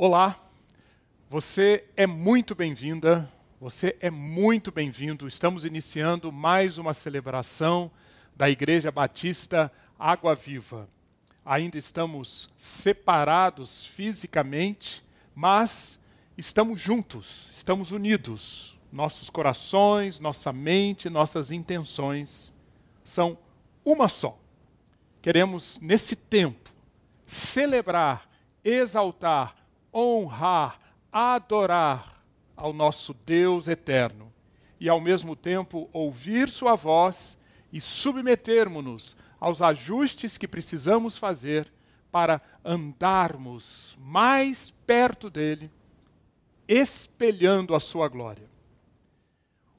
Olá, você é muito bem-vinda, você é muito bem-vindo. Estamos iniciando mais uma celebração da Igreja Batista Água Viva. Ainda estamos separados fisicamente, mas estamos juntos, estamos unidos. Nossos corações, nossa mente, nossas intenções são uma só. Queremos, nesse tempo, celebrar, exaltar, honrar, adorar ao nosso Deus eterno e, ao mesmo tempo, ouvir Sua voz e submetermos-nos aos ajustes que precisamos fazer para andarmos mais perto dele, espelhando a Sua glória.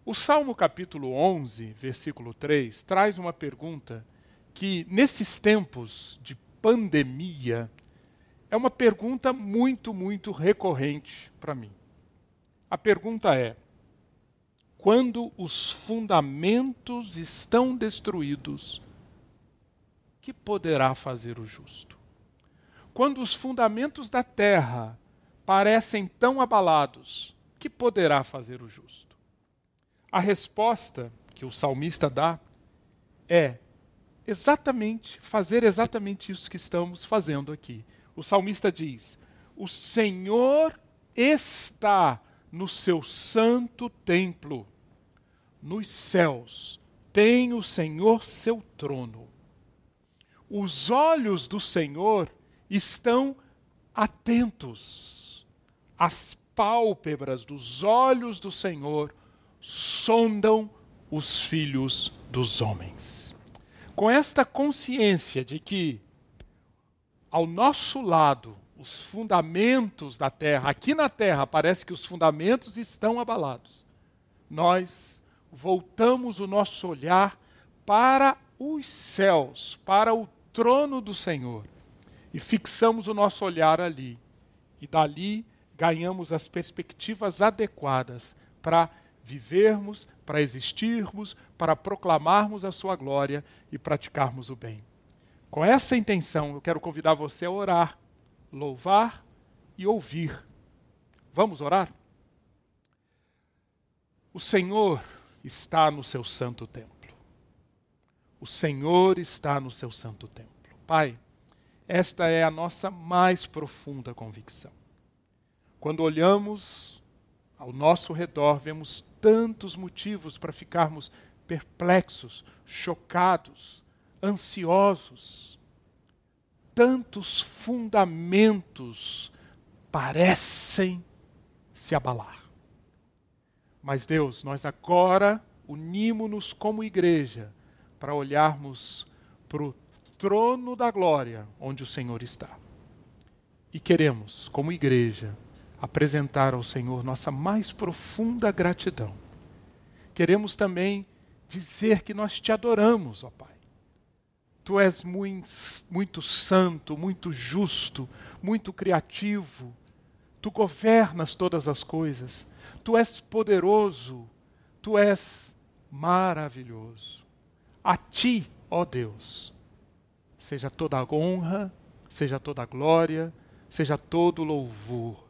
O Salmo capítulo 11, versículo 3, traz uma pergunta que, nesses tempos de pandemia, é uma pergunta muito, muito recorrente para mim. A pergunta é: quando os fundamentos estão destruídos, que poderá fazer o justo? Quando os fundamentos da terra parecem tão abalados, que poderá fazer o justo? A resposta que o salmista dá é exatamente fazer exatamente isso que estamos fazendo aqui o salmista diz: O Senhor está no seu santo templo, nos céus tem o Senhor seu trono. Os olhos do Senhor estão atentos. As pálpebras dos olhos do Senhor sondam os filhos dos homens. Com esta consciência de que ao nosso lado os fundamentos da terra, aqui na terra parece que os fundamentos estão abalados. Nós voltamos o nosso olhar para os céus, para o trono do Senhor, e fixamos o nosso olhar ali. E dali ganhamos as perspectivas adequadas para vivermos, para existirmos, para proclamarmos a sua glória e praticarmos o bem. Com essa intenção, eu quero convidar você a orar, louvar e ouvir. Vamos orar? O Senhor está no seu santo templo. O Senhor está no seu santo templo. Pai, esta é a nossa mais profunda convicção. Quando olhamos ao nosso redor, vemos tantos motivos para ficarmos perplexos, chocados, ansiosos. Tantos fundamentos parecem se abalar. Mas, Deus, nós agora unimos-nos como igreja para olharmos para o trono da glória onde o Senhor está. E queremos, como igreja, apresentar ao Senhor nossa mais profunda gratidão. Queremos também dizer que nós te adoramos, ó Pai. Tu és muito, muito santo, muito justo, muito criativo. Tu governas todas as coisas. Tu és poderoso. Tu és maravilhoso. A ti, ó Deus, seja toda a honra, seja toda a glória, seja todo o louvor,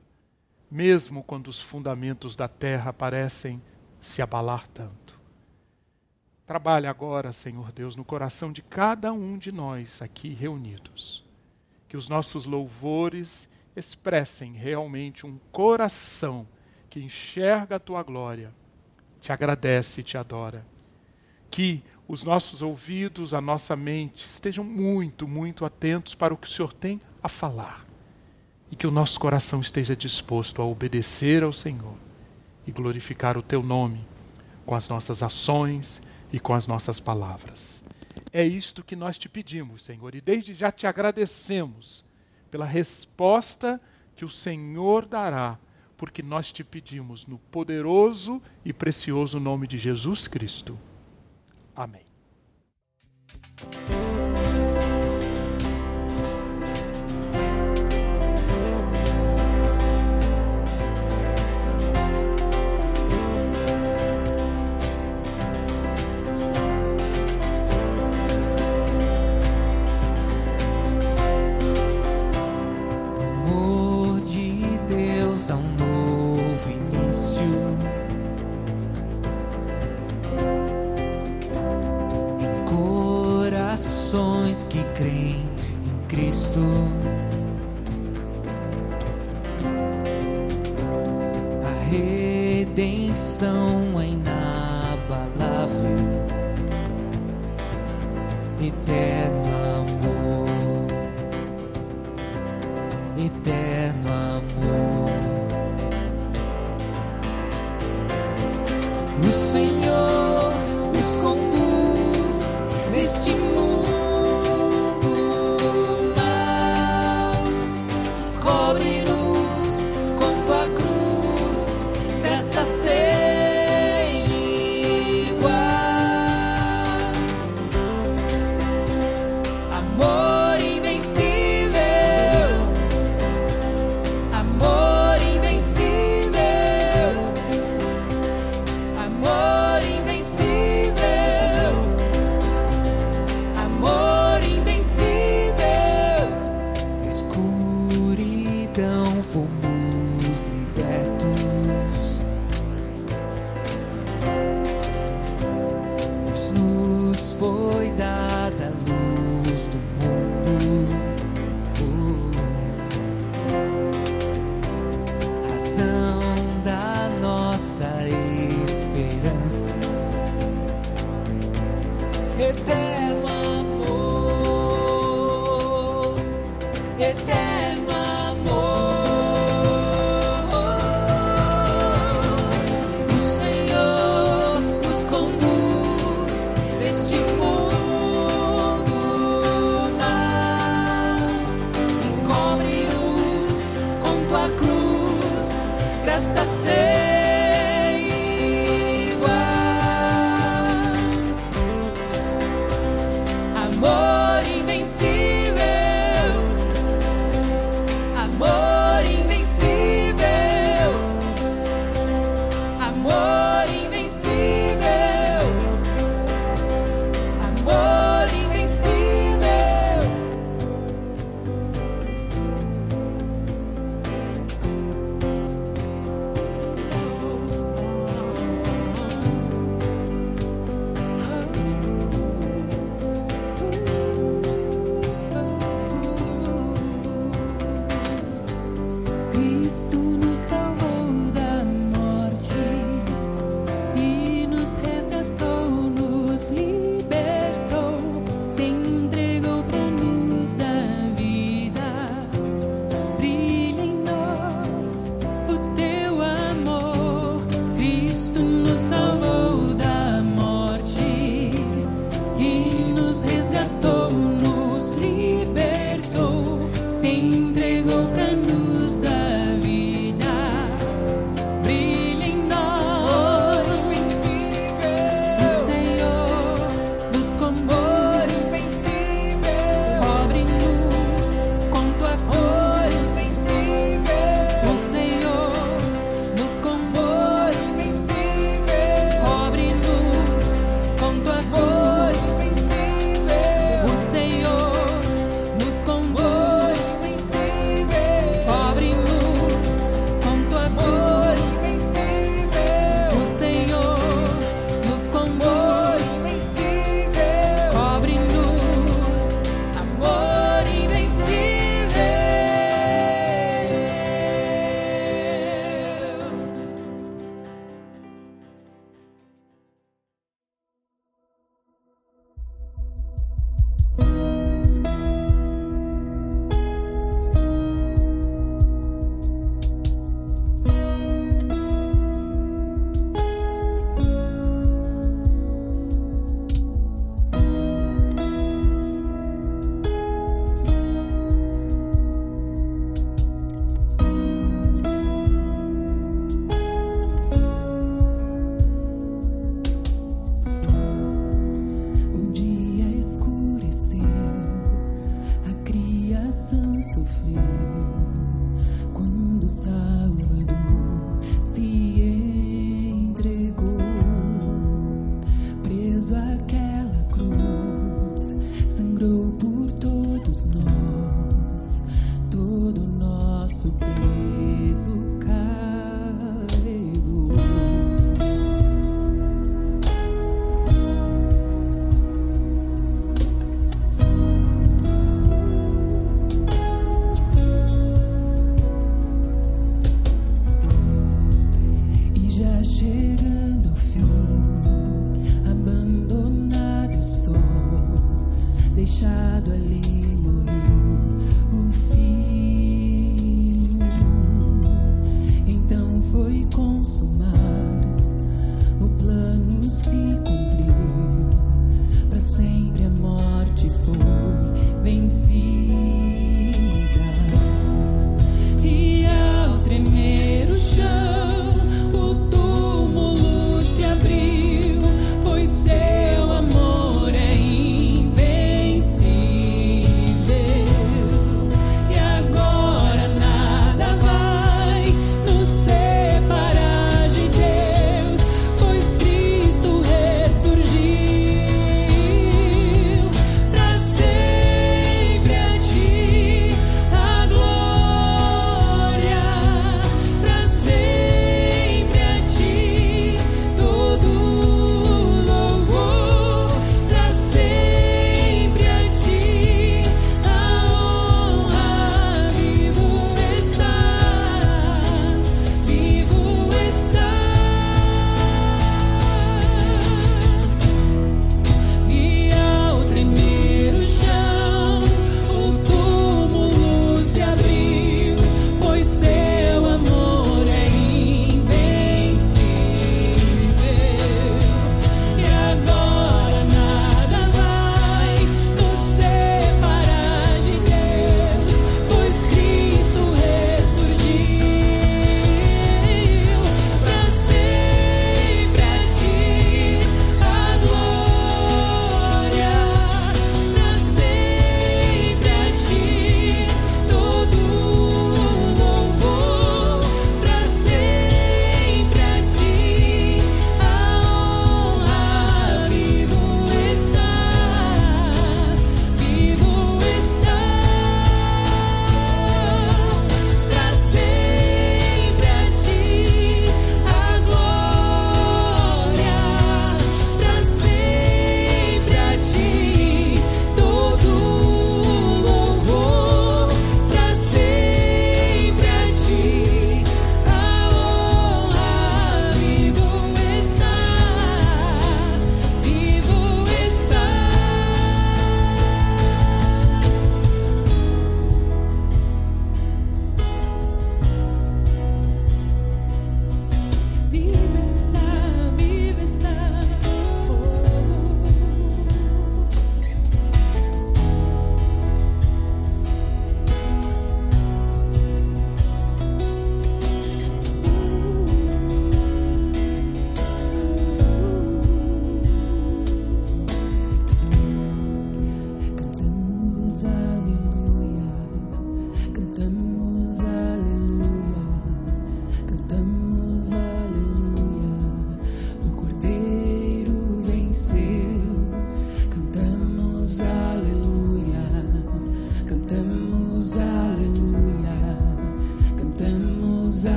mesmo quando os fundamentos da terra parecem se abalar tanto. Trabalha agora, Senhor Deus, no coração de cada um de nós aqui reunidos. Que os nossos louvores expressem realmente um coração que enxerga a tua glória, te agradece e te adora. Que os nossos ouvidos, a nossa mente estejam muito, muito atentos para o que o Senhor tem a falar. E que o nosso coração esteja disposto a obedecer ao Senhor e glorificar o teu nome com as nossas ações e com as nossas palavras. É isto que nós te pedimos, Senhor, e desde já te agradecemos pela resposta que o Senhor dará, porque nós te pedimos no poderoso e precioso nome de Jesus Cristo. Amém. Eterno amor, eterno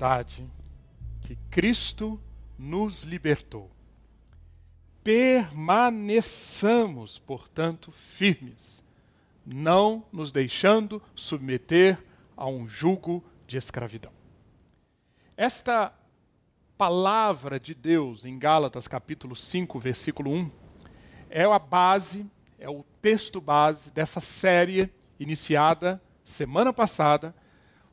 liberdade que Cristo nos libertou. Permaneçamos, portanto, firmes, não nos deixando submeter a um jugo de escravidão. Esta palavra de Deus em Gálatas capítulo 5, versículo 1, é a base, é o texto base dessa série iniciada semana passada,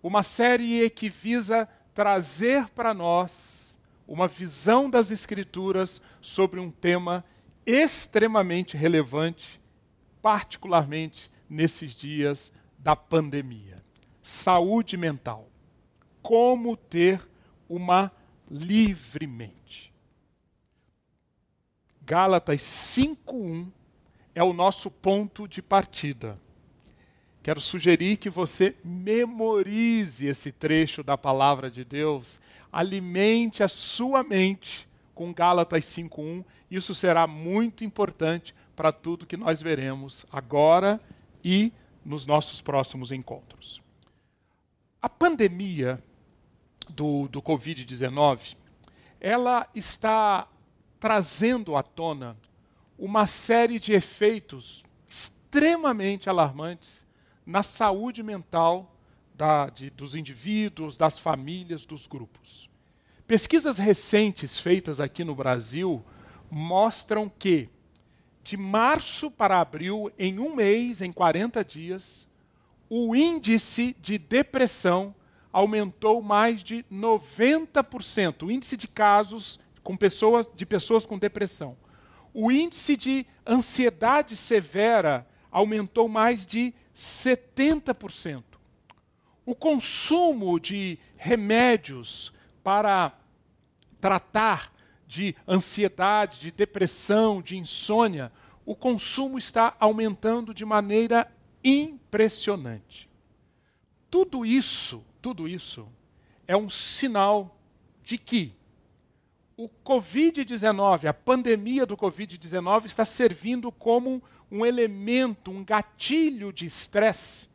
uma série que visa trazer para nós uma visão das Escrituras sobre um tema extremamente relevante, particularmente nesses dias da pandemia: saúde mental. Como ter uma livremente. Gálatas 5:1 é o nosso ponto de partida. Quero sugerir que você memorize esse trecho da palavra de Deus, alimente a sua mente com Gálatas 5:1. Isso será muito importante para tudo que nós veremos agora e nos nossos próximos encontros. A pandemia do, do Covid-19, ela está trazendo à tona uma série de efeitos extremamente alarmantes na saúde mental da, de, dos indivíduos, das famílias, dos grupos. Pesquisas recentes feitas aqui no Brasil mostram que, de março para abril, em um mês, em 40 dias, o índice de depressão aumentou mais de 90%, o índice de casos com pessoas, de pessoas com depressão. O índice de ansiedade severa aumentou mais de 70%. O consumo de remédios para tratar de ansiedade, de depressão, de insônia, o consumo está aumentando de maneira impressionante. Tudo isso, tudo isso é um sinal de que o Covid-19, a pandemia do Covid-19 está servindo como um elemento, um gatilho de estresse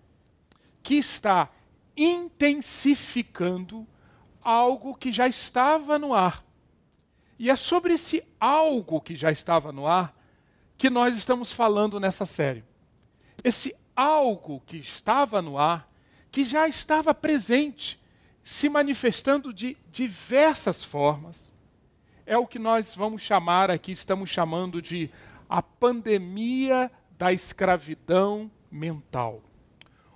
que está intensificando algo que já estava no ar. E é sobre esse algo que já estava no ar que nós estamos falando nessa série. Esse algo que estava no ar, que já estava presente, se manifestando de diversas formas, é o que nós vamos chamar aqui, estamos chamando de a pandemia da escravidão mental.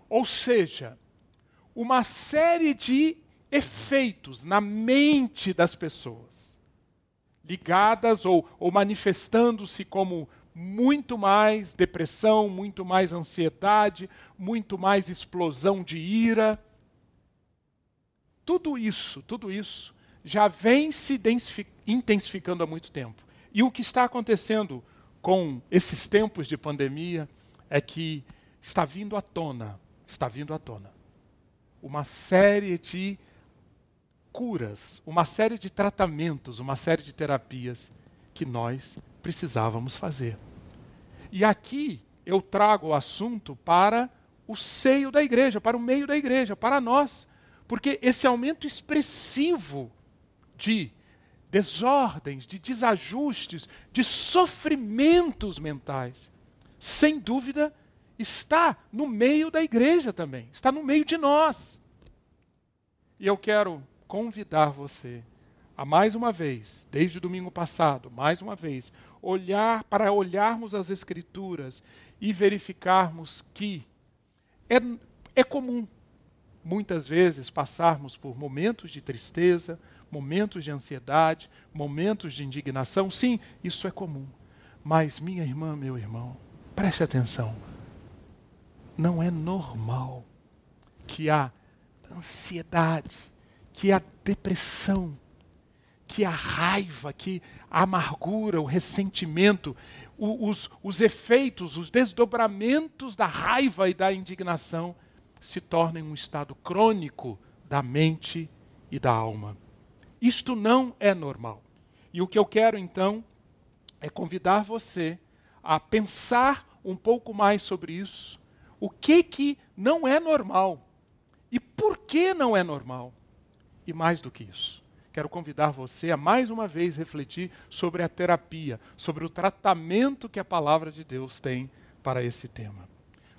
Ou seja, uma série de efeitos na mente das pessoas, ligadas ou, ou manifestando-se como muito mais depressão, muito mais ansiedade, muito mais explosão de ira. Tudo isso, tudo isso já vem se intensificando há muito tempo. E o que está acontecendo com esses tempos de pandemia é que está vindo à tona, está vindo à tona, uma série de curas, uma série de tratamentos, uma série de terapias que nós precisávamos fazer. E aqui eu trago o assunto para o seio da igreja, para o meio da igreja, para nós, porque esse aumento expressivo de desordens, de desajustes, de sofrimentos mentais, sem dúvida, está no meio da igreja também, está no meio de nós. E eu quero convidar você a mais uma vez, desde domingo passado, mais uma vez, olhar para olharmos as escrituras e verificarmos que é, é comum muitas vezes passarmos por momentos de tristeza, momentos de ansiedade, momentos de indignação. Sim, isso é comum. Mas, minha irmã, meu irmão, preste atenção. Não é normal que a ansiedade, que a depressão, que a raiva, que a amargura, o ressentimento, os, os efeitos, os desdobramentos da raiva e da indignação se tornem um estado crônico da mente e da alma. Isto não é normal. E o que eu quero então é convidar você a pensar um pouco mais sobre isso. O que que não é normal? E por que não é normal? E mais do que isso, quero convidar você a mais uma vez refletir sobre a terapia, sobre o tratamento que a palavra de Deus tem para esse tema.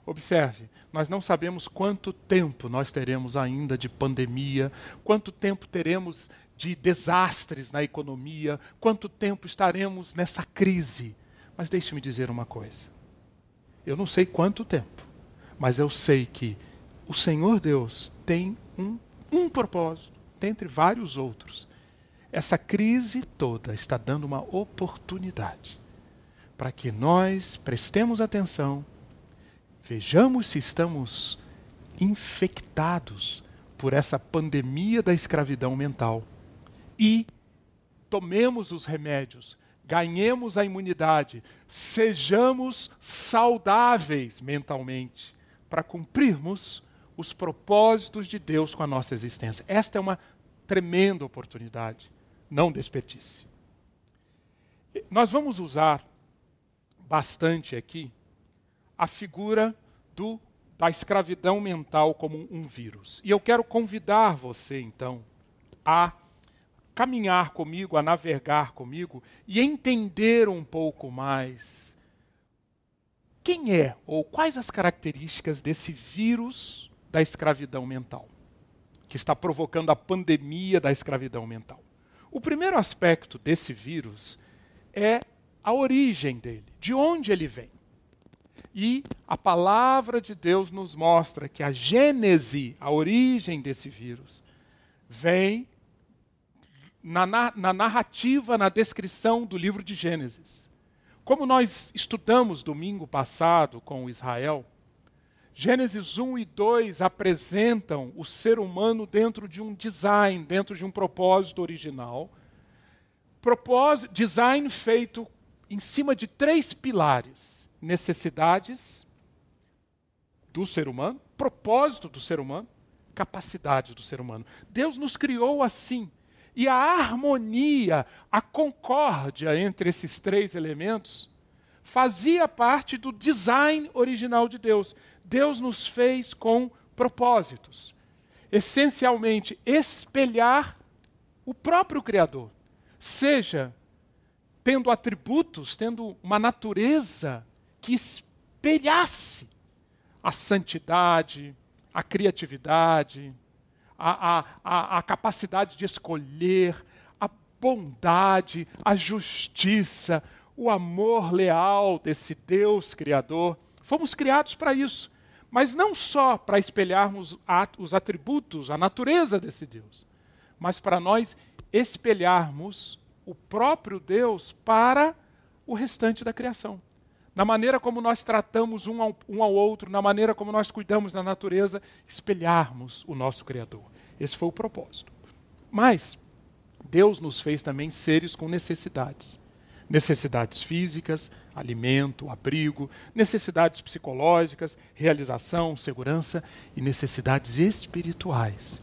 Observe, nós não sabemos quanto tempo nós teremos ainda de pandemia, quanto tempo teremos de desastres na economia, quanto tempo estaremos nessa crise. Mas deixe-me dizer uma coisa. Eu não sei quanto tempo, mas eu sei que o Senhor Deus tem um, um propósito, dentre vários outros. Essa crise toda está dando uma oportunidade para que nós prestemos atenção Vejamos se estamos infectados por essa pandemia da escravidão mental e tomemos os remédios, ganhemos a imunidade, sejamos saudáveis mentalmente para cumprirmos os propósitos de Deus com a nossa existência. Esta é uma tremenda oportunidade. Não desperdice. Nós vamos usar bastante aqui a figura do, da escravidão mental como um vírus. E eu quero convidar você, então, a caminhar comigo, a navegar comigo e entender um pouco mais quem é ou quais as características desse vírus da escravidão mental, que está provocando a pandemia da escravidão mental. O primeiro aspecto desse vírus é a origem dele, de onde ele vem. E a palavra de Deus nos mostra que a gênese, a origem desse vírus, vem na, na, narrativa, na descrição do livro de Gênesis. Como nós estudamos domingo passado com Israel, Gênesis 1 e 2 apresentam o ser humano dentro de um design, dentro de um propósito original. Propósito, design feito em cima de três pilares necessidades do ser humano, propósito do ser humano, capacidades do ser humano. Deus nos criou assim. E a harmonia, a concórdia entre esses três elementos fazia parte do design original de Deus. Deus nos fez com propósitos. Essencialmente, espelhar o próprio Criador. Seja tendo atributos, tendo uma natureza que espelhasse a santidade, a criatividade, a, a, a, capacidade de escolher, a bondade, a justiça, o amor leal desse Deus Criador. Fomos criados para isso, mas não só para espelharmos os atributos, a natureza desse Deus, mas para nós espelharmos o próprio Deus para o restante da criação na maneira como nós tratamos um ao, um ao outro, na maneira como nós cuidamos da natureza, espelharmos o nosso Criador. Esse foi o propósito. Mas Deus nos fez também seres com necessidades. Necessidades físicas, alimento, abrigo, necessidades psicológicas, realização, segurança e necessidades espirituais,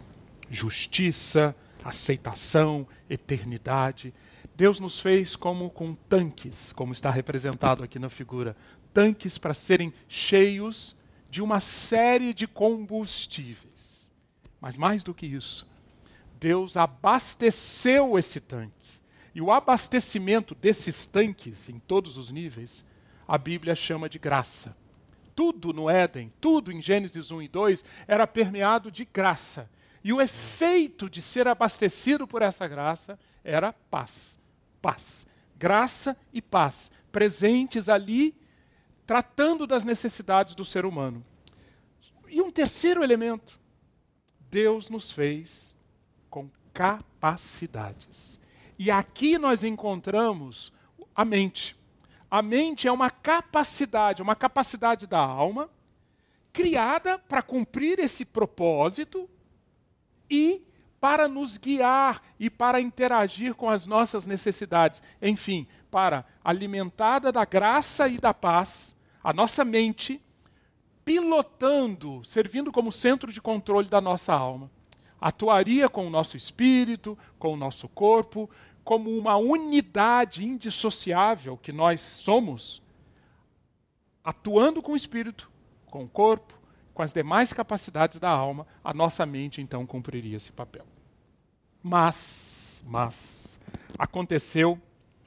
justiça, aceitação, eternidade. Deus nos fez como com tanques, como está representado aqui na figura, tanques para serem cheios de uma série de combustíveis. Mas mais do que isso, Deus abasteceu esse tanque. E o abastecimento desses tanques, em todos os níveis, a Bíblia chama de graça. Tudo no Éden, tudo em Gênesis 1 e 2, era permeado de graça. E o efeito de ser abastecido por essa graça era paz. Paz. Graça e paz, presentes ali, tratando das necessidades do ser humano. E um terceiro elemento: Deus nos fez com capacidades. E aqui nós encontramos a mente. A mente é uma capacidade, uma capacidade da alma, criada para cumprir esse propósito e para nos guiar e para interagir com as nossas necessidades. Enfim, para, alimentada da graça e da paz, a nossa mente pilotando, servindo como centro de controle da nossa alma. Atuaria com o nosso espírito, com o nosso corpo, como uma unidade indissociável que nós somos, atuando com o espírito, com o corpo, com as demais capacidades da alma, a nossa mente então cumpriria esse papel. Mas, mas, aconteceu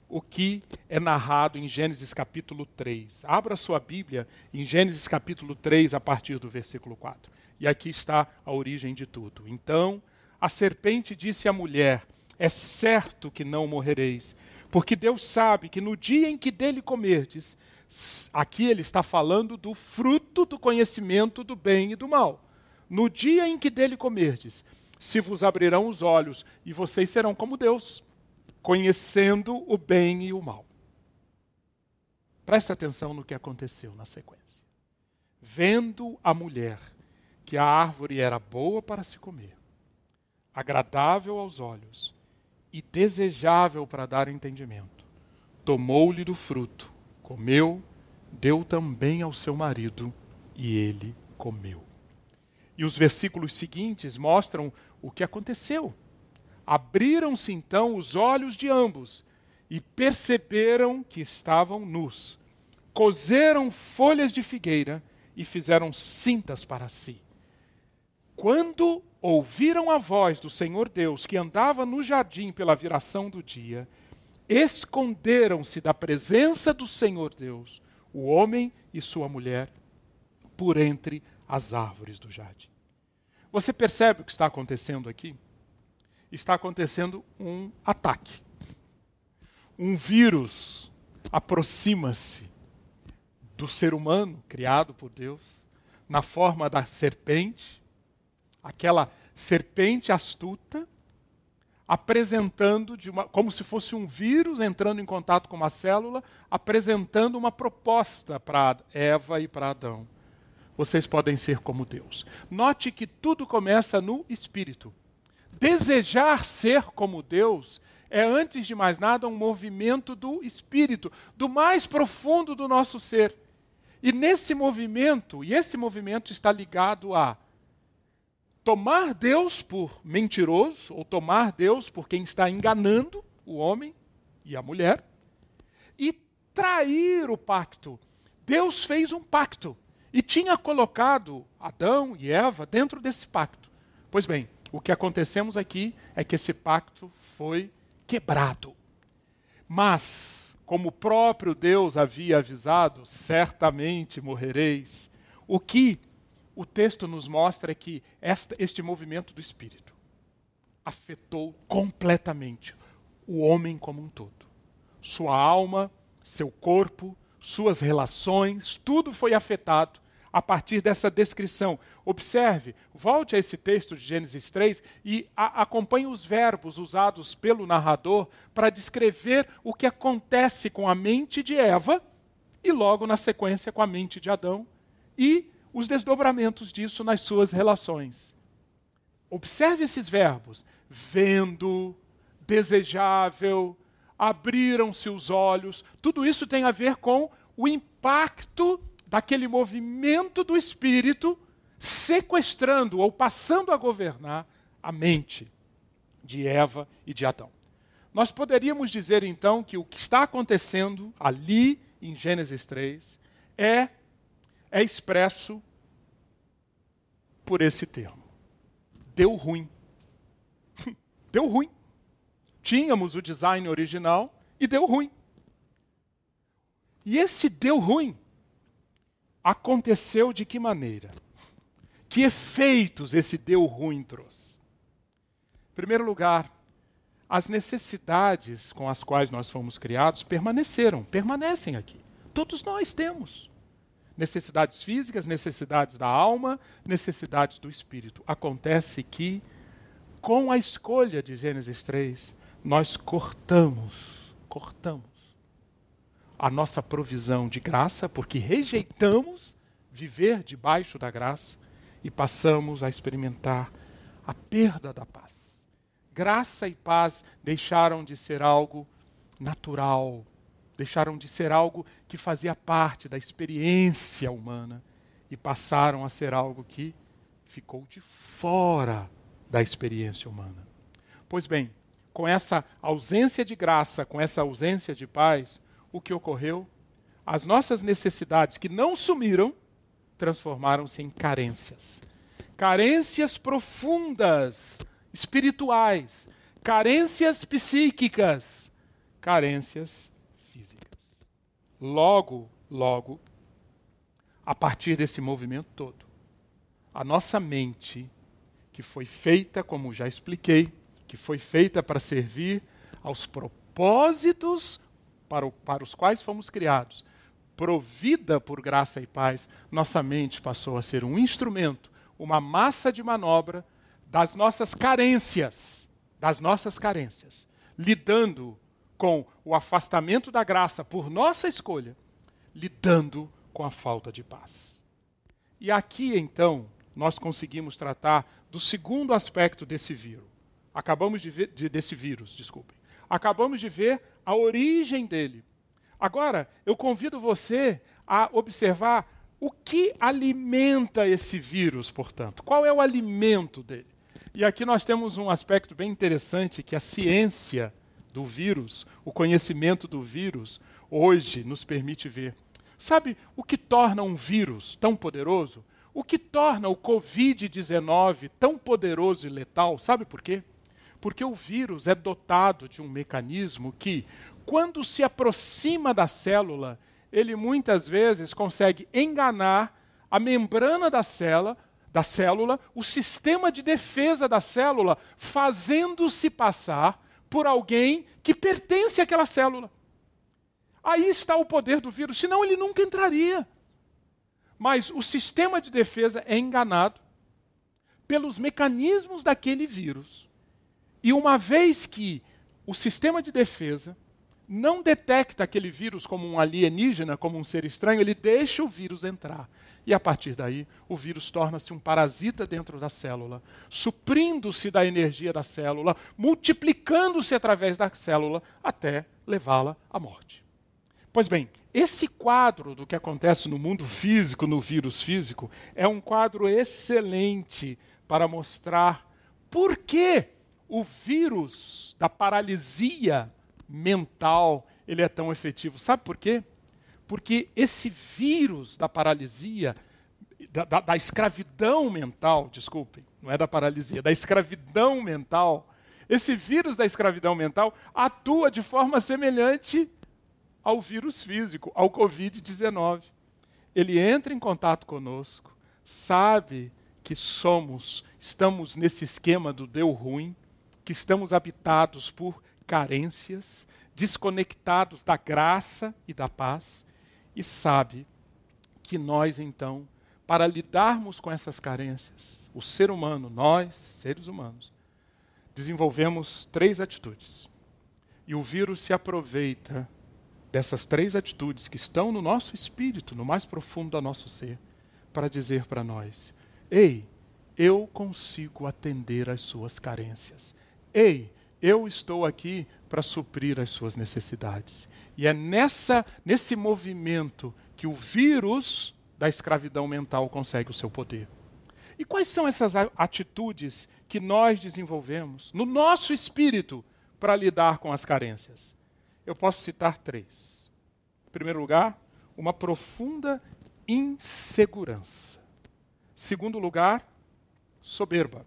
o que é narrado em Gênesis capítulo 3. Abra sua Bíblia em Gênesis capítulo 3, a partir do versículo 4. E aqui está a origem de tudo. Então, a serpente disse à mulher: É certo que não morrereis, porque Deus sabe que no dia em que dele comerdes, Aqui ele está falando do fruto do conhecimento do bem e do mal. No dia em que dele comerdes, se vos abrirão os olhos e vocês serão como Deus, conhecendo o bem e o mal. Preste atenção no que aconteceu na sequência. Vendo a mulher que a árvore era boa para se comer, agradável aos olhos e desejável para dar entendimento, tomou-lhe do fruto comeu, deu também ao seu marido, e ele comeu. E os versículos seguintes mostram o que aconteceu. Abriram-se então os olhos de ambos e perceberam que estavam nus. Cozeram folhas de figueira e fizeram cintas para si. Quando ouviram a voz do Senhor Deus que andava no jardim pela viração do dia, esconderam-se da presença do Senhor Deus, o homem e sua mulher, por entre as árvores do jardim. Você percebe o que está acontecendo aqui? Está acontecendo um ataque. Um vírus aproxima-se do ser humano criado por Deus, na forma da serpente, aquela serpente astuta, apresentando, uma, como se fosse um vírus entrando em contato com uma célula, apresentando uma proposta para Eva e para Adão. Vocês podem ser como Deus. Note que tudo começa no espírito. Desejar ser como Deus é, antes de mais nada, um movimento do espírito, do mais profundo do nosso ser. E nesse movimento, e esse movimento está ligado a tomar Deus por mentiroso, ou tomar Deus por quem está enganando o homem e a mulher, e trair o pacto. Deus fez um pacto e tinha colocado Adão e Eva dentro desse pacto. Pois bem, o que acontecemos aqui é que esse pacto foi quebrado. Mas, como o próprio Deus havia avisado, certamente morrereis. O que o texto nos mostra que esta, este movimento do Espírito afetou completamente o homem como um todo. Sua alma, seu corpo, suas relações, tudo foi afetado a partir dessa descrição. Observe, volte a esse texto de Gênesis 3 e a, acompanhe os verbos usados pelo narrador para descrever o que acontece com a mente de Eva e logo na sequência com a mente de Adão e os desdobramentos disso nas suas relações. Observe esses verbos: vendo, desejável, abriram-se os olhos. Tudo isso tem a ver com o impacto daquele movimento do espírito sequestrando ou passando a governar a mente de Eva e de Adão. Nós poderíamos dizer então que o que está acontecendo ali em Gênesis 3 é, é expresso por esse termo. Deu ruim. deu ruim. Tínhamos o design original e deu ruim. E esse deu ruim aconteceu de que maneira? Que efeitos esse deu ruim trouxe? Em primeiro lugar, as necessidades com as quais nós fomos criados permaneceram, permanecem aqui. Todos nós temos necessidades físicas, necessidades da alma, necessidades do espírito. Acontece que, com a escolha de Gênesis 3, nós cortamos, cortamos a nossa provisão de graça, porque rejeitamos viver debaixo da graça e passamos a experimentar a perda da paz. Graça e paz deixaram de ser algo natural, deixaram de ser algo que fazia parte da experiência humana e passaram a ser algo que ficou de fora da experiência humana. Pois bem, com essa ausência de graça, com essa ausência de paz, o que ocorreu? As nossas necessidades que não sumiram transformaram-se em carências. Carências profundas, espirituais, carências psíquicas, carências Logo, logo, a partir desse movimento todo, a nossa mente, que foi feita, como já expliquei, que foi feita para servir aos propósitos para, o, para os quais fomos criados, provida por graça e paz, nossa mente passou a ser um instrumento, uma massa de manobra das nossas carências, das nossas carências, lidando com o afastamento da graça por nossa escolha, lidando com a falta de paz. E aqui, então, nós conseguimos tratar do segundo aspecto desse vírus. Acabamos de ver de, desse vírus, desculpem. Acabamos de ver a origem dele. Agora, eu convido você a observar o que alimenta esse vírus, portanto. Qual é o alimento dele? E aqui nós temos um aspecto bem interessante que a ciência do vírus, o conhecimento do vírus, hoje nos permite ver. Sabe o que torna um vírus tão poderoso? O que torna o Covid-19 tão poderoso e letal? Sabe por quê? Porque o vírus é dotado de um mecanismo que, quando se aproxima da célula, ele muitas vezes consegue enganar a membrana da célula, da célula, o sistema de defesa da célula, fazendo-se passar por alguém que pertence àquela célula. Aí está o poder do vírus, senão ele nunca entraria. Mas o sistema de defesa é enganado pelos mecanismos daquele vírus. E uma vez que o sistema de defesa não detecta aquele vírus como um alienígena, como um ser estranho, ele deixa o vírus entrar. E a partir daí, o vírus torna-se um parasita dentro da célula, suprindo-se da energia da célula, multiplicando-se através da célula até levá-la à morte. Pois bem, esse quadro do que acontece no mundo físico, no vírus físico, é um quadro excelente para mostrar por que o vírus da paralisia mental ele é tão efetivo. Sabe por quê? Porque esse vírus da paralisia, da, da, da, escravidão mental, desculpem, não é da paralisia, da escravidão mental, esse vírus da escravidão mental atua de forma semelhante ao vírus físico, ao Covid-19. Ele entra em contato conosco, sabe que somos, estamos nesse esquema do deu ruim, que estamos habitados por carências, desconectados da graça e da paz, e sabe que nós, então, para lidarmos com essas carências, o ser humano, nós, seres humanos, desenvolvemos três atitudes. E o vírus se aproveita dessas três atitudes que estão no nosso espírito, no mais profundo do nosso ser, para dizer para nós: Ei, eu consigo atender às suas carências. Ei, eu estou aqui para suprir as suas necessidades. E é nessa, nesse movimento que o vírus da escravidão mental consegue o seu poder. E quais são essas atitudes que nós desenvolvemos no nosso espírito para lidar com as carências? Eu posso citar três. Em primeiro lugar, uma profunda insegurança. Segundo lugar, soberba.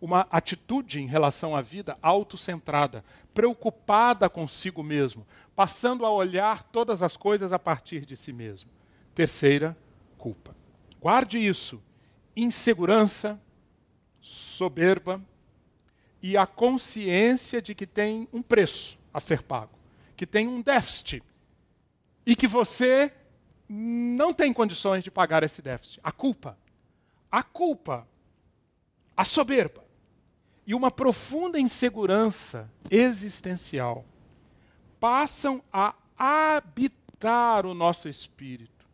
Uma atitude em relação à vida autocentrada, preocupada consigo mesmo, passando a olhar todas as coisas a partir de si mesmo. Terceira, culpa. Guarde isso insegurança, soberba e a consciência de que tem um preço a ser pago, que tem um déficit e que você não tem condições de pagar esse déficit. A culpa. A culpa, a soberba e uma profunda insegurança existencial passam a habitar o nosso espírito,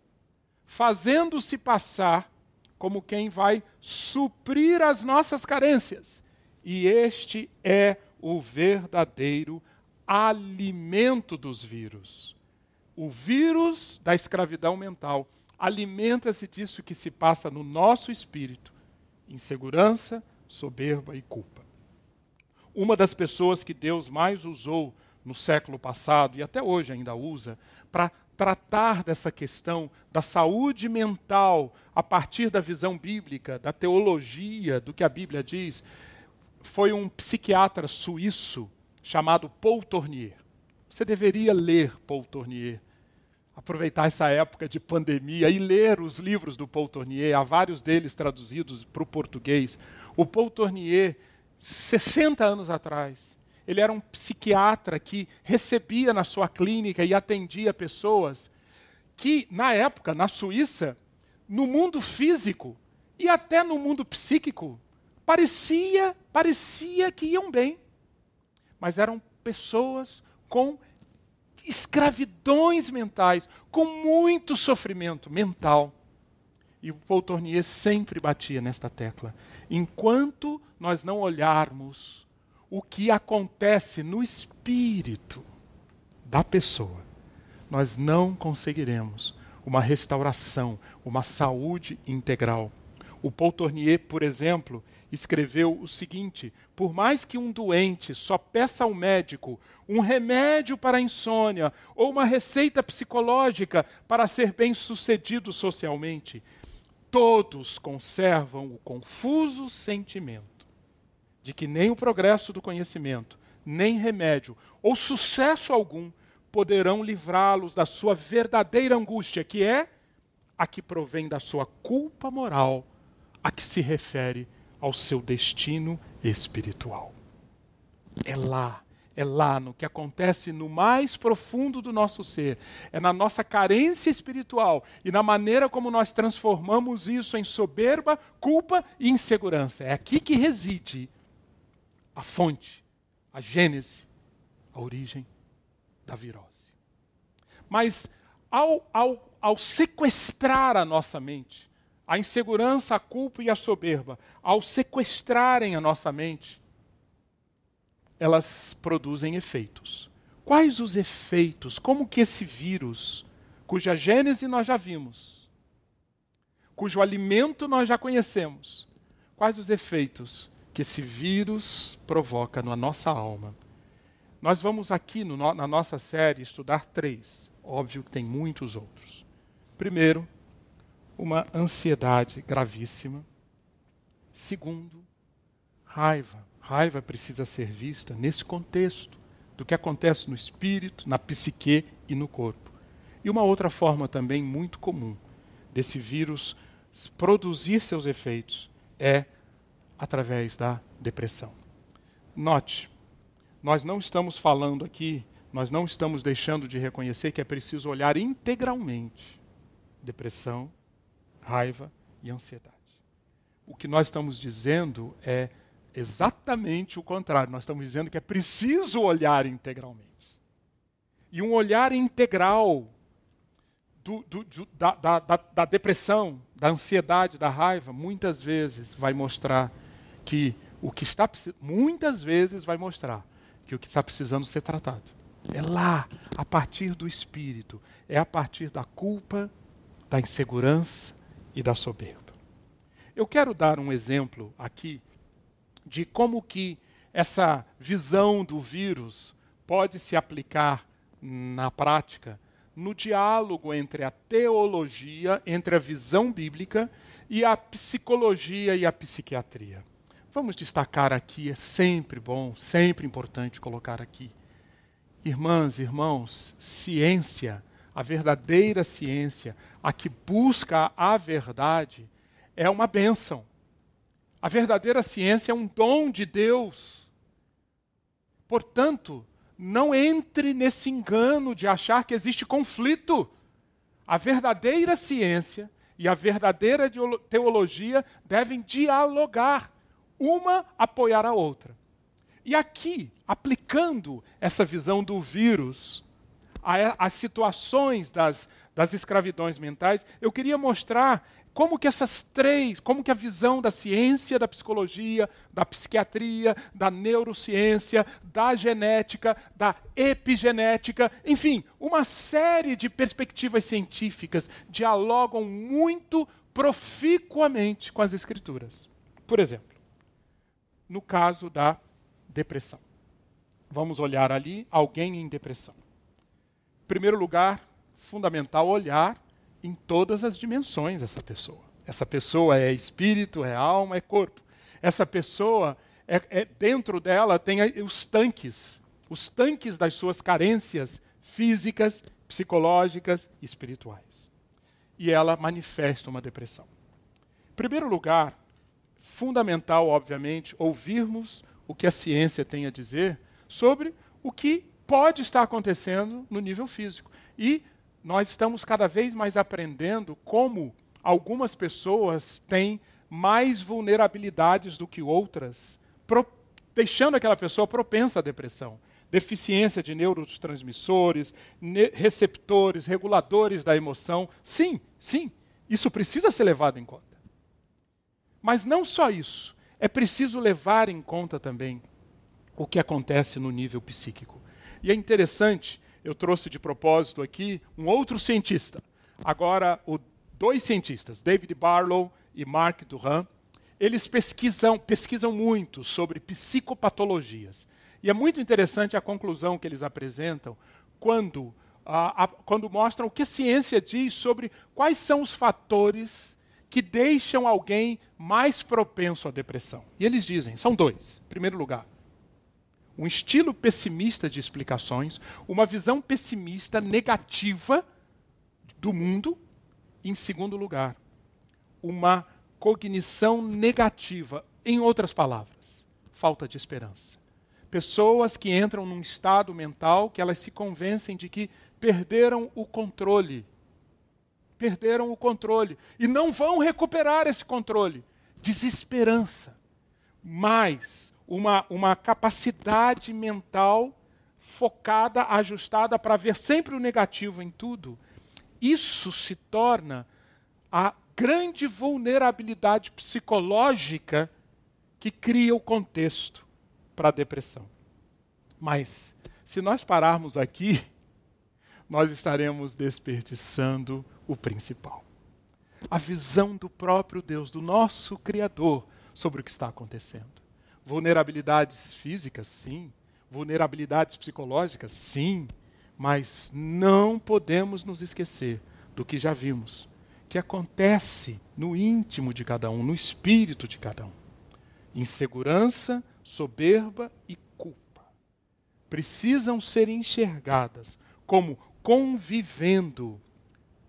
fazendo-se passar como quem vai suprir as nossas carências. E este é o verdadeiro alimento dos vírus. O vírus da escravidão mental alimenta-se disso que se passa no nosso espírito: insegurança, soberba e culpa. Uma das pessoas que Deus mais usou no século passado e até hoje ainda usa para tratar dessa questão da saúde mental a partir da visão bíblica, da teologia, do que a Bíblia diz, foi um psiquiatra suíço chamado Paul Tournier. Você deveria ler Paul Tournier. Aproveitar essa época de pandemia e ler os livros do Paul Tournier, há vários deles traduzidos para o português. O Paul Tournier, 60 anos atrás, ele era um psiquiatra que recebia na sua clínica e atendia pessoas que, na época, na Suíça, no mundo físico e até no mundo psíquico, parecia, parecia que iam bem. Mas eram pessoas com escravidões mentais, com muito sofrimento mental. E o Paul Tournier sempre batia nesta tecla. Enquanto nós não olharmos o que acontece no espírito da pessoa, nós não conseguiremos uma restauração, uma saúde integral. O Paul Tournier, por exemplo, escreveu o seguinte: por mais que um doente só peça ao médico um remédio para a insônia ou uma receita psicológica para ser bem-sucedido socialmente, todos conservam o confuso sentimento de que nem o progresso do conhecimento, nem remédio ou sucesso algum poderão livrá-los da sua verdadeira angústia, que é a que provém da sua culpa moral, a que se refere ao seu destino espiritual. É lá, é lá no que acontece no mais profundo do nosso ser, é na nossa carência espiritual e na maneira como nós transformamos isso em soberba, culpa e insegurança. É aqui que reside a fonte, a gênese, a origem da virose. Mas ao, ao, ao sequestrar a nossa mente, a insegurança, a culpa e a soberba, ao sequestrarem a nossa mente, elas produzem efeitos. Quais os efeitos? Como que esse vírus, cuja gênese nós já vimos, cujo alimento nós já conhecemos, quais os efeitos que esse vírus provoca na nossa alma. Nós vamos aqui no, na nossa série estudar três, óbvio que tem muitos outros. Primeiro, uma ansiedade gravíssima. Segundo, raiva. Raiva precisa ser vista nesse contexto do que acontece no espírito, na psique e no corpo. E uma outra forma também muito comum desse vírus produzir seus efeitos é através da depressão. Note, nós não estamos falando aqui, nós não estamos deixando de reconhecer que é preciso olhar integralmente depressão, raiva e ansiedade. O que nós estamos dizendo é exatamente o contrário. Nós estamos dizendo que é preciso olhar integralmente. E um olhar integral do, do, do, da, da, da depressão, da ansiedade, da raiva, muitas vezes vai mostrar que o que está muitas vezes vai mostrar que o que está precisando ser tratado É lá, a partir do espírito, é a partir da culpa, da insegurança e da soberba. Eu quero dar um exemplo aqui de como que essa visão do vírus pode se aplicar na prática no diálogo entre a teologia, entre a visão bíblica e a psicologia e a psiquiatria. Vamos destacar aqui, é sempre bom, sempre importante colocar aqui. Irmãs, irmãos, ciência, a verdadeira ciência, a que busca a verdade, é uma bênção. A verdadeira ciência é um dom de Deus. Portanto, não entre nesse engano de achar que existe conflito. A verdadeira ciência e a verdadeira teologia devem dialogar, uma apoiar a outra. E aqui, aplicando essa visão do vírus às situações das, das escravidões mentais, eu queria mostrar como que essas três, como que a visão da ciência, da psicologia, da psiquiatria, da neurociência, da genética, da epigenética, enfim, uma série de perspectivas científicas dialogam muito proficuamente com as escrituras. Por exemplo, no caso da depressão. Vamos olhar ali alguém em depressão. Em primeiro lugar, fundamental olhar em todas as dimensões essa pessoa. Essa pessoa é espírito, é alma, é corpo. Essa pessoa, é, é dentro dela tem os tanques, os tanques das suas carências físicas, psicológicas e espirituais. E ela manifesta uma depressão. Em primeiro lugar, fundamental, obviamente, ouvirmos o que a ciência tem a dizer sobre o que pode estar acontecendo no nível físico. E nós estamos cada vez mais aprendendo como algumas pessoas têm mais vulnerabilidades do que outras, deixando aquela pessoa propensa à depressão. Deficiência de neurotransmissores, ne receptores, reguladores da emoção. Sim, sim, isso precisa ser levado em conta. Mas não só isso. É preciso levar em conta também o que acontece no nível psíquico. E é interessante eu trouxe de propósito aqui um outro cientista. Agora, o, dois cientistas, David Barlow e Mark Duran, eles pesquisam, pesquisam muito sobre psicopatologias. E é muito interessante a conclusão que eles apresentam quando, a, a, quando mostram o que a ciência diz sobre quais são os fatores que deixam alguém mais propenso à depressão. E eles dizem, são dois. Em primeiro lugar, um estilo pessimista de explicações, uma visão pessimista, negativa do mundo. Em segundo lugar, uma cognição negativa. Em outras palavras, falta de esperança. Pessoas que entram num estado mental que elas se convencem de que perderam o controle. Perderam o controle. E não vão recuperar esse controle. Desesperança. Mais uma, uma capacidade mental focada, ajustada para ver sempre o negativo em tudo, isso se torna a grande vulnerabilidade psicológica que cria o contexto para a depressão. Mas, se nós pararmos aqui, nós estaremos desperdiçando o principal. A visão do próprio Deus, do nosso Criador, sobre o que está acontecendo. Vulnerabilidades físicas, sim. Vulnerabilidades psicológicas, sim. Mas não podemos nos esquecer do que já vimos, que acontece no íntimo de cada um, no espírito de cada um. Insegurança, soberba e culpa precisam ser enxergadas como convivendo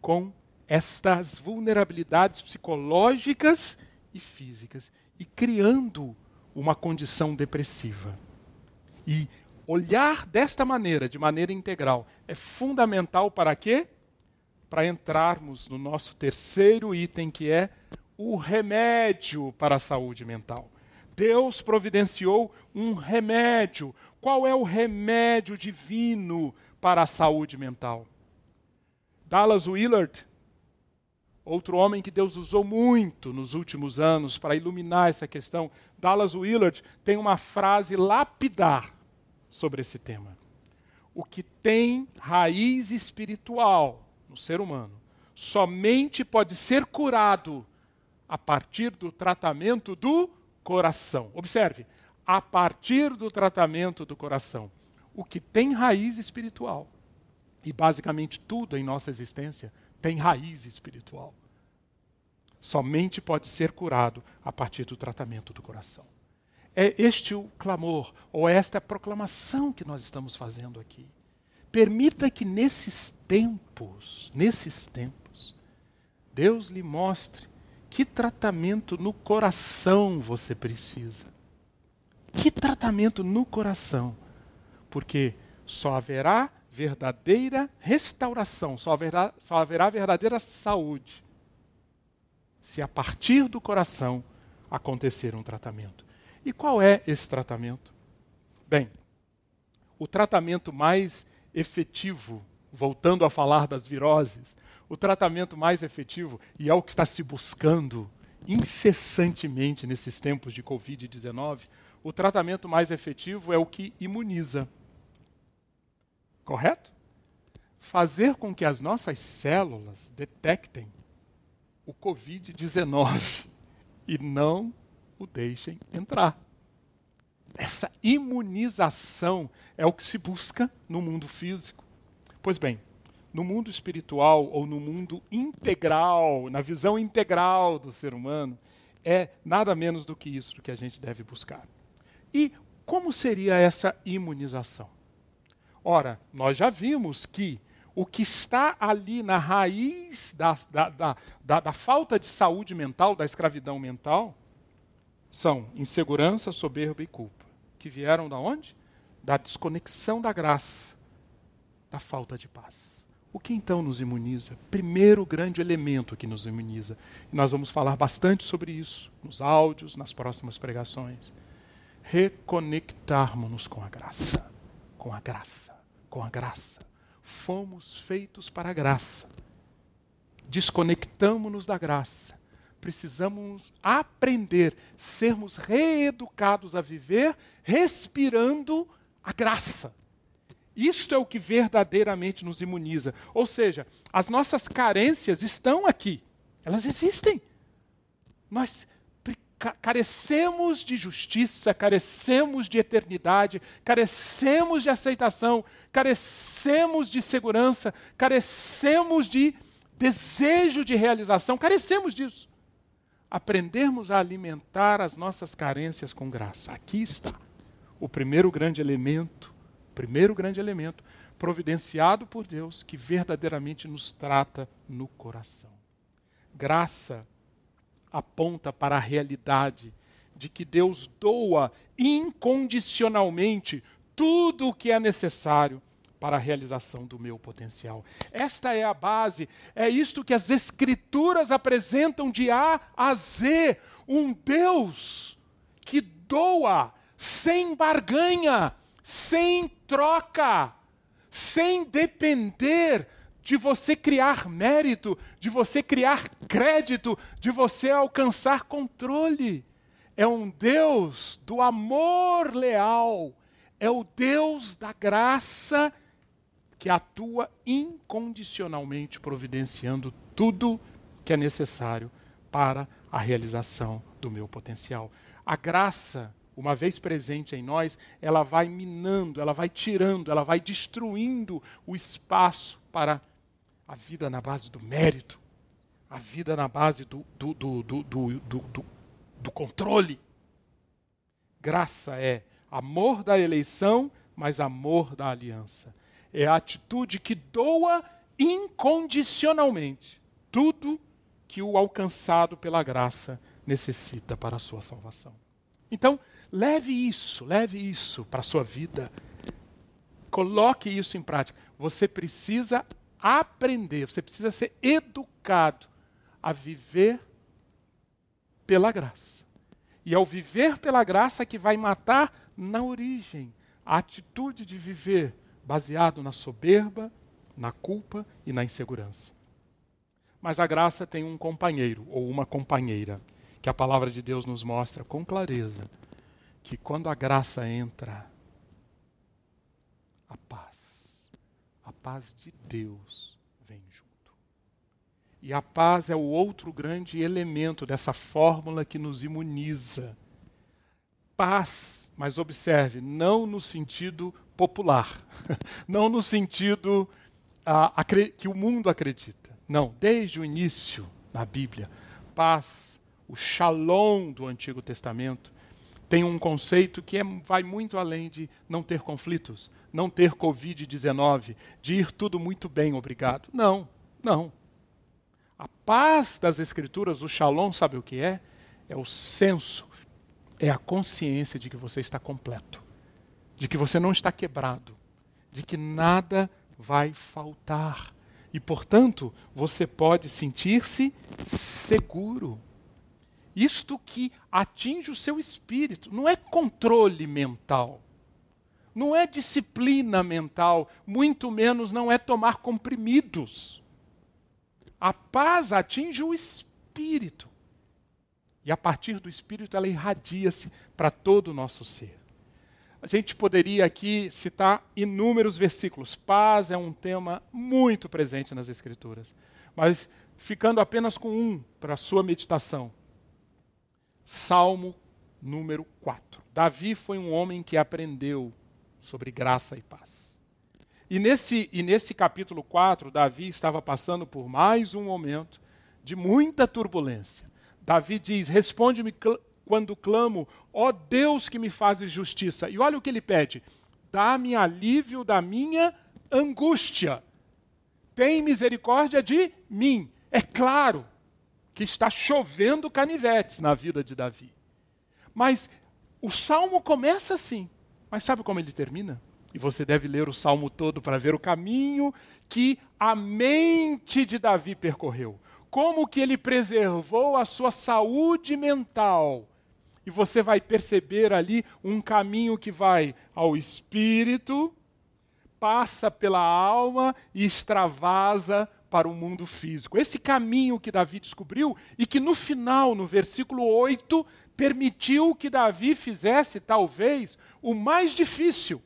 com estas vulnerabilidades psicológicas e físicas e criando uma condição depressiva. E olhar desta maneira, de maneira integral, é fundamental para quê? Para entrarmos no nosso terceiro item, que é o remédio para a saúde mental. Deus providenciou um remédio. Qual é o remédio divino para a saúde mental? Dallas Willard Outro homem que Deus usou muito nos últimos anos para iluminar essa questão, Dallas Willard, tem uma frase lapidar sobre esse tema. o que tem raiz espiritual no ser humano somente pode ser curado a partir do tratamento do coração. Observe, a partir do tratamento do coração. O que tem raiz espiritual, e basicamente tudo em nossa existência tem raiz espiritual, somente pode ser curado a partir do tratamento do coração. É este o clamor, ou esta é a proclamação que nós estamos fazendo aqui. Permita que nesses tempos, nesses tempos, Deus lhe mostre que tratamento no coração você precisa. Que tratamento no coração. Porque só haverá verdadeira restauração, só haverá, só haverá verdadeira saúde se a partir do coração acontecer um tratamento. E qual é esse tratamento? Bem, o tratamento mais efetivo, voltando a falar das viroses, o tratamento mais efetivo, e é o que está se buscando incessantemente nesses tempos de Covid-19, o tratamento mais efetivo é o que imuniza. Correto? Fazer com que as nossas células detectem o Covid-19 e não o deixem entrar. Essa imunização é o que se busca no mundo físico. Pois bem, no mundo espiritual ou no mundo integral, na visão integral do ser humano, é nada menos do que isso que a gente deve buscar. E como seria essa imunização? Ora, nós já vimos que o que está ali na raiz da, da, da, da, falta de saúde mental, da escravidão mental, são insegurança, soberba e culpa, que vieram da onde? Da desconexão da graça, da falta de paz. O que então nos imuniza? Primeiro grande elemento que nos imuniza. E nós vamos falar bastante sobre isso nos áudios, nas próximas pregações. Reconectarmos-nos com a graça. Com a graça. Com a graça. Fomos feitos para a graça. Desconectamos-nos da graça precisamos aprender, sermos reeducados a viver respirando a graça. Isto é o que verdadeiramente nos imuniza. Ou seja, as nossas carências estão aqui, elas existem. Nós carecemos de justiça, carecemos de eternidade, carecemos de aceitação, carecemos de segurança, carecemos de desejo de realização, carecemos disso aprendermos a alimentar as nossas carências com graça. Aqui está o primeiro grande elemento, primeiro grande elemento providenciado por Deus que verdadeiramente nos trata no coração. Graça aponta para a realidade de que Deus doa incondicionalmente tudo o que é necessário para a realização do meu potencial. Esta é a base, é isto que as Escrituras apresentam de A a Z. Um Deus que doa sem barganha, sem troca, sem depender de você criar mérito, de você criar crédito, de você alcançar controle. É um Deus do amor leal, é o Deus da graça que atua incondicionalmente providenciando tudo que é necessário para a realização do meu potencial. A graça, uma vez presente em nós, ela vai minando, ela vai tirando, ela vai destruindo o espaço para a vida na base do mérito, a vida na base do, do, do, do, do, do, do controle. Graça é amor da eleição, mas amor da aliança é a atitude que doa incondicionalmente tudo que o alcançado pela graça necessita para a sua salvação. Então, leve isso, leve isso para a sua vida. Coloque isso em prática. Você precisa aprender, você precisa ser educado a viver pela graça. E ao viver pela graça que vai matar na origem a atitude de viver baseado na soberba, na culpa e na insegurança. Mas a graça tem um companheiro ou uma companheira, que a palavra de Deus nos mostra com clareza que quando a graça entra, a paz. A paz de Deus vem junto. E a paz é o outro grande elemento dessa fórmula que nos imuniza. Paz, mas observe, não no sentido popular, não no sentido ah, que o mundo acredita. Não, desde o início na Bíblia, paz, o shalom do Antigo Testamento, tem um conceito que é, vai muito além de não ter conflitos, não ter Covid-19, de ir tudo muito bem, obrigado. Não, não. A paz das Escrituras, o shalom, sabe o que é? É o senso, é a consciência de que você está completo, de que você não está quebrado, de que nada vai faltar. E, portanto, você pode sentir-se seguro. Isto que atinge o seu espírito, não é controle mental, não é disciplina mental, muito menos não é tomar comprimidos. A paz atinge o espírito. E a partir do espírito ela irradia-se para todo o nosso ser. A gente poderia aqui citar inúmeros versículos. Paz é um tema muito presente nas Escrituras. Mas ficando apenas com um para a sua meditação. Salmo número 4. Davi foi um homem que aprendeu sobre graça e paz. E nesse, e nesse capítulo 4, Davi estava passando por mais um momento de muita turbulência. Davi diz: Responde-me cl quando clamo, ó Deus que me fazes justiça. E olha o que ele pede: Dá-me alívio da minha angústia. Tem misericórdia de mim. É claro que está chovendo canivetes na vida de Davi. Mas o salmo começa assim. Mas sabe como ele termina? E você deve ler o salmo todo para ver o caminho que a mente de Davi percorreu. Como que ele preservou a sua saúde mental. E você vai perceber ali um caminho que vai ao espírito, passa pela alma e extravasa para o mundo físico. Esse caminho que Davi descobriu e que no final, no versículo 8, permitiu que Davi fizesse talvez o mais difícil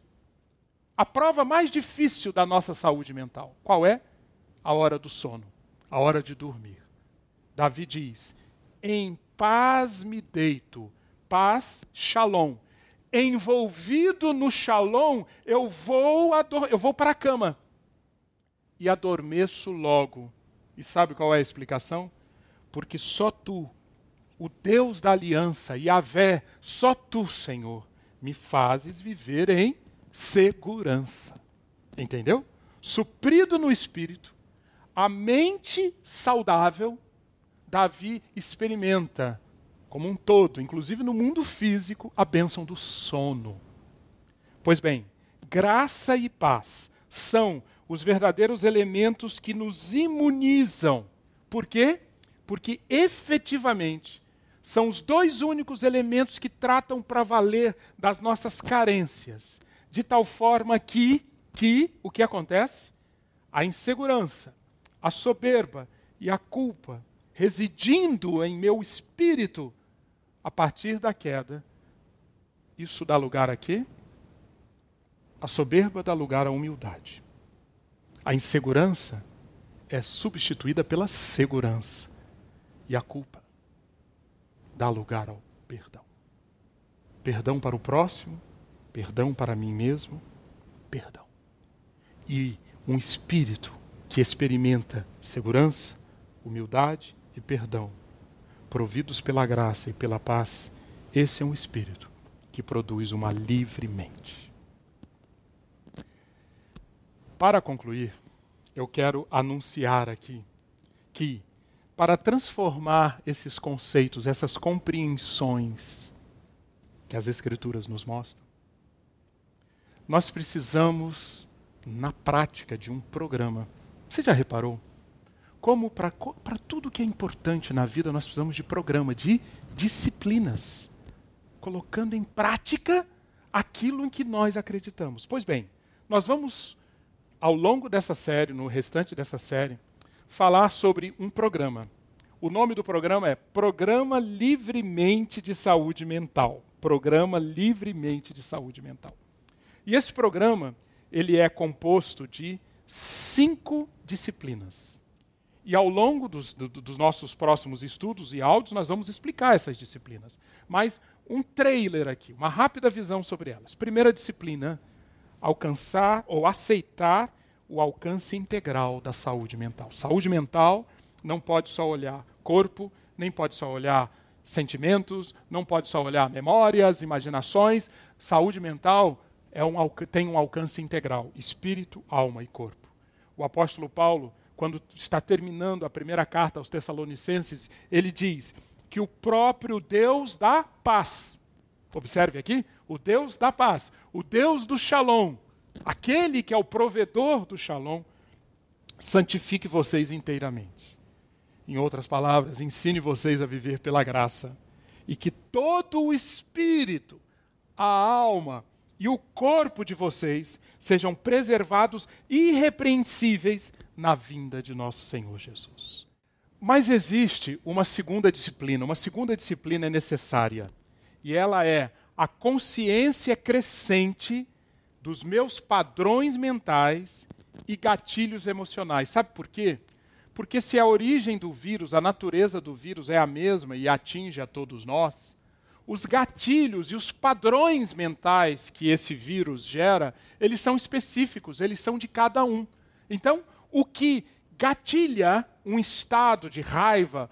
a prova mais difícil da nossa saúde mental. Qual é? A hora do sono, a hora de dormir. Davi diz: Em paz me deito, paz, shalom. Envolvido no shalom, eu vou, eu vou para a cama e adormeço logo. E sabe qual é a explicação? Porque só tu, o Deus da aliança, Yahvé, só tu, Senhor, me fazes viver em segurança. Entendeu? Suprido no espírito, a mente saudável, Davi experimenta como um todo, inclusive no mundo físico, a bênção do sono. Pois bem, graça e paz são os verdadeiros elementos que nos imunizam. Por quê? Porque efetivamente são os dois únicos elementos que tratam para valer das nossas carências de tal forma que, que o que acontece? A insegurança, a soberba e a culpa residindo em meu espírito a partir da queda, isso dá lugar a quê? A soberba dá lugar à humildade. A insegurança é substituída pela segurança. E a culpa dá lugar ao perdão. Perdão para o próximo, perdão para mim mesmo, perdão. E um espírito que experimenta segurança, humildade e perdão, providos pela graça e pela paz, esse é um espírito que produz uma livre mente. Para concluir, eu quero anunciar aqui que, para transformar esses conceitos, essas compreensões que as Escrituras nos mostram, nós precisamos, na prática, de um programa. Você já reparou? Como para tudo que é importante na vida, nós precisamos de programa, de disciplinas, colocando em prática aquilo em que nós acreditamos. Pois bem, nós vamos, ao longo dessa série, no restante dessa série, falar sobre um programa. O nome do programa é Programa Livremente de Saúde Mental. Programa Livremente de Saúde Mental. E esse programa, ele é composto de cinco disciplinas. E ao longo dos, do, dos, nossos próximos estudos e áudios, nós vamos explicar essas disciplinas. Mas um trailer aqui, uma rápida visão sobre elas. Primeira disciplina: alcançar ou aceitar o alcance integral da saúde mental. Saúde mental não pode só olhar corpo, nem pode só olhar sentimentos, não pode só olhar memórias, imaginações. Saúde mental é um, tem um alcance integral: espírito, alma e corpo. O apóstolo Paulo, quando está terminando a primeira carta aos Tessalonicenses, ele diz que o próprio Deus da paz, observe aqui, o Deus da paz, o Deus do Shalom, aquele que é o provedor do Shalom, santifique vocês inteiramente. Em outras palavras, ensine vocês a viver pela graça. E que todo o espírito, a alma e o corpo de vocês sejam preservados irrepreensíveis na vinda de nosso Senhor Jesus. Mas existe uma segunda disciplina, uma segunda disciplina é necessária, e ela é a consciência crescente dos meus padrões mentais e gatilhos emocionais. Sabe por quê? Porque se a origem do vírus, a natureza do vírus é a mesma e atinge a todos nós, os gatilhos e os padrões mentais que esse vírus gera, eles são específicos, eles são de cada um. Então, o que gatilha um estado de raiva,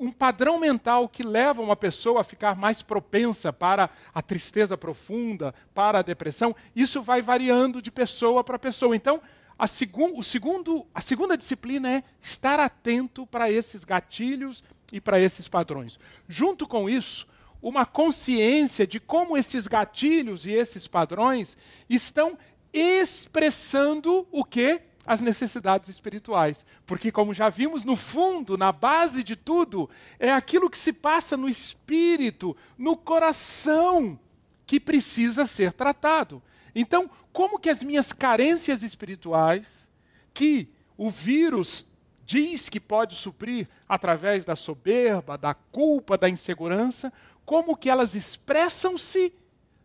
um padrão mental que leva uma pessoa a ficar mais propensa para a tristeza profunda, para a depressão, isso vai variando de pessoa para pessoa. Então, a, o segundo, a segunda disciplina é estar atento para esses gatilhos e para esses padrões. Junto com isso, uma consciência de como esses gatilhos e esses padrões estão expressando o que? As necessidades espirituais. Porque, como já vimos, no fundo, na base de tudo, é aquilo que se passa no espírito, no coração, que precisa ser tratado. Então, como que as minhas carências espirituais, que o vírus diz que pode suprir através da soberba, da culpa, da insegurança, como que elas expressam-se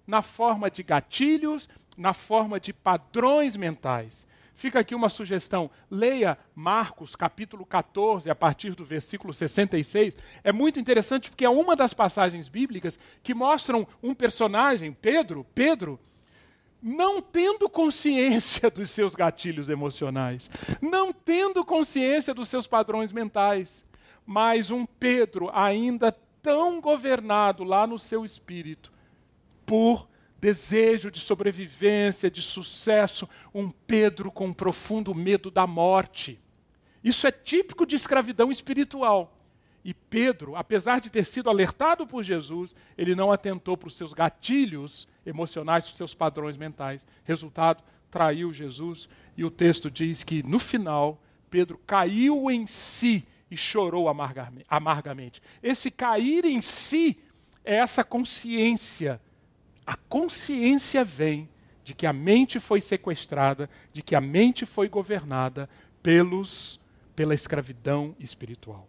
na forma de gatilhos, na forma de padrões mentais. Fica aqui uma sugestão. Leia Marcos, capítulo 14, a partir do versículo 66. É muito interessante porque é uma das passagens bíblicas que mostram um personagem, Pedro, Pedro, não tendo consciência dos seus gatilhos emocionais, não tendo consciência dos seus padrões mentais, mas um Pedro ainda tão governado lá no seu espírito por desejo de sobrevivência, de sucesso, um Pedro com um profundo medo da morte. Isso é típico de escravidão espiritual. E Pedro, apesar de ter sido alertado por Jesus, ele não atentou para os seus gatilhos emocionais, para os seus padrões mentais. Resultado, traiu Jesus. E o texto diz que, no final, Pedro caiu em si e chorou amargamente. Esse cair em si é essa consciência. A consciência vem de que a mente foi sequestrada, de que a mente foi governada pelos, pela escravidão espiritual.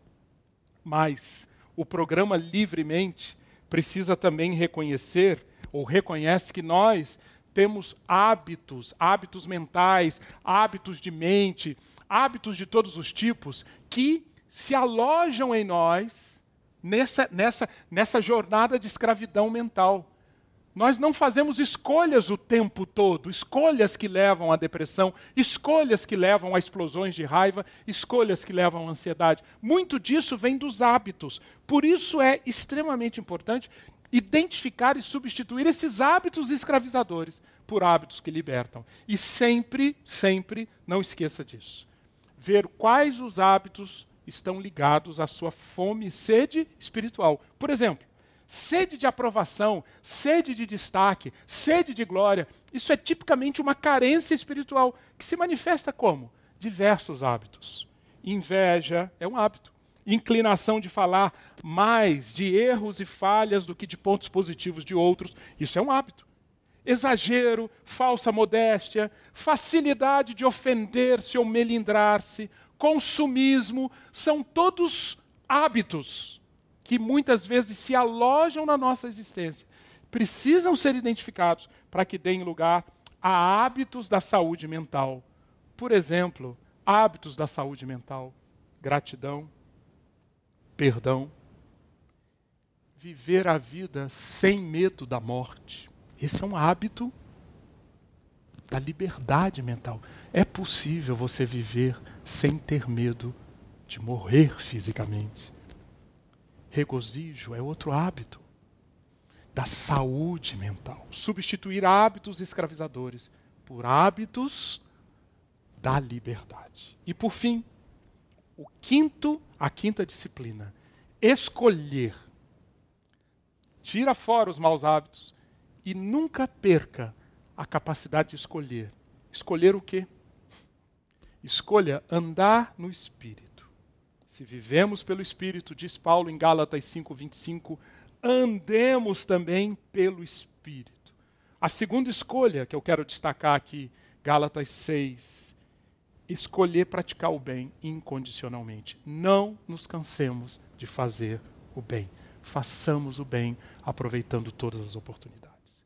Mas o programa Livremente precisa também reconhecer, ou reconhece, que nós temos hábitos, hábitos mentais, hábitos de mente, hábitos de todos os tipos, que se alojam em nós nessa, nessa, nessa jornada de escravidão mental. Nós não fazemos escolhas o tempo todo, escolhas que levam à depressão, escolhas que levam a explosões de raiva, escolhas que levam à ansiedade. Muito disso vem dos hábitos. Por isso é extremamente importante identificar e substituir esses hábitos escravizadores por hábitos que libertam. E sempre, sempre, não esqueça disso. Ver quais os hábitos estão ligados à sua fome e sede espiritual. Por exemplo, sede de aprovação, sede de destaque, sede de glória. Isso é tipicamente uma carência espiritual que se manifesta como? Diversos hábitos. Inveja é um hábito. Inclinação de falar mais de erros e falhas do que de pontos positivos de outros. Isso é um hábito. Exagero, falsa modéstia, facilidade de ofender-se ou melindrar-se, consumismo, são todos hábitos que muitas vezes se alojam na nossa existência, precisam ser identificados para que deem lugar a hábitos da saúde mental Por exemplo, hábitos da saúde mental, gratidão, perdão, viver a vida sem medo da morte. Esse é um hábito da liberdade mental. É possível você viver sem ter medo de morrer fisicamente. Regozijo é outro hábito da saúde mental. Substituir hábitos escravizadores por hábitos da liberdade. E por fim, o quinto, a quinta disciplina, escolher. Tira fora os maus hábitos e nunca perca a capacidade de escolher. Escolher o quê? Escolha andar no espírito. Se vivemos pelo espírito, diz Paulo em Gálatas 5:25, andemos também pelo espírito. A segunda escolha que eu quero destacar aqui, Gálatas 6, escolher praticar o bem incondicionalmente. Não nos cansemos de fazer o bem. Façamos o bem aproveitando todas as oportunidades.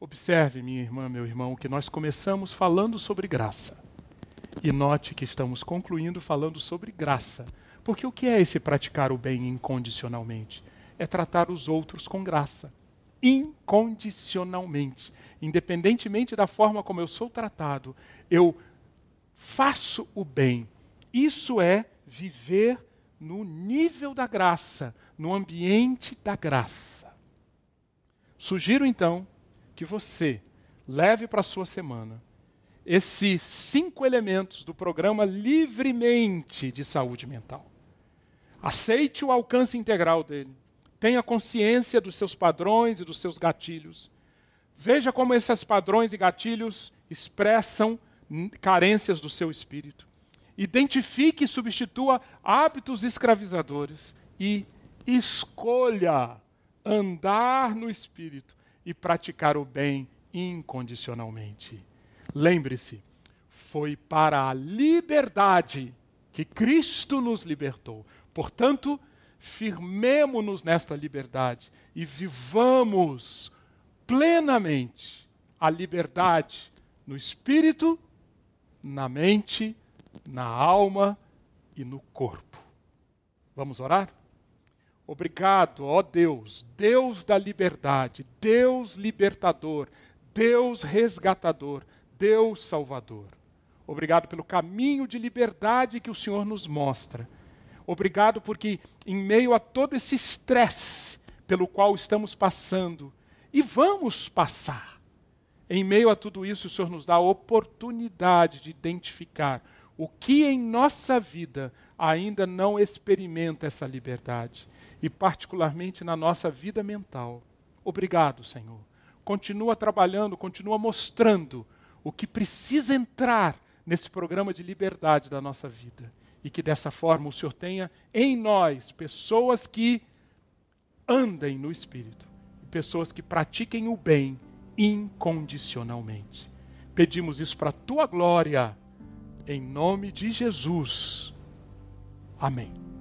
Observe, minha irmã, meu irmão, que nós começamos falando sobre graça. E note que estamos concluindo falando sobre graça. Porque o que é esse praticar o bem incondicionalmente? É tratar os outros com graça. Incondicionalmente. Independentemente da forma como eu sou tratado, eu faço o bem. Isso é viver no nível da graça, no ambiente da graça. Sugiro então que você leve para a sua semana esses cinco elementos do programa Livremente de Saúde Mental. Aceite o alcance integral dele. Tenha consciência dos seus padrões e dos seus gatilhos. Veja como esses padrões e gatilhos expressam carências do seu espírito. Identifique e substitua hábitos escravizadores e escolha andar no espírito e praticar o bem incondicionalmente. Lembre-se, foi para a liberdade que Cristo nos libertou. Portanto, firmemo-nos nesta liberdade e vivamos plenamente a liberdade no espírito, na mente, na alma e no corpo. Vamos orar? Obrigado, ó Deus, Deus da liberdade, Deus libertador, Deus resgatador, Deus salvador. Obrigado pelo caminho de liberdade que o Senhor nos mostra. Obrigado porque, em meio a todo esse estresse pelo qual estamos passando, e vamos passar, em meio a tudo isso, o Senhor nos dá a oportunidade de identificar o que em nossa vida ainda não experimenta essa liberdade e, particularmente, na nossa vida mental. Obrigado, Senhor. Continua trabalhando, continua mostrando o que precisa entrar nesse programa de liberdade da nossa vida. E que dessa forma o Senhor tenha em nós pessoas que andem no Espírito, pessoas que pratiquem o bem incondicionalmente. Pedimos isso para a tua glória, em nome de Jesus. Amém.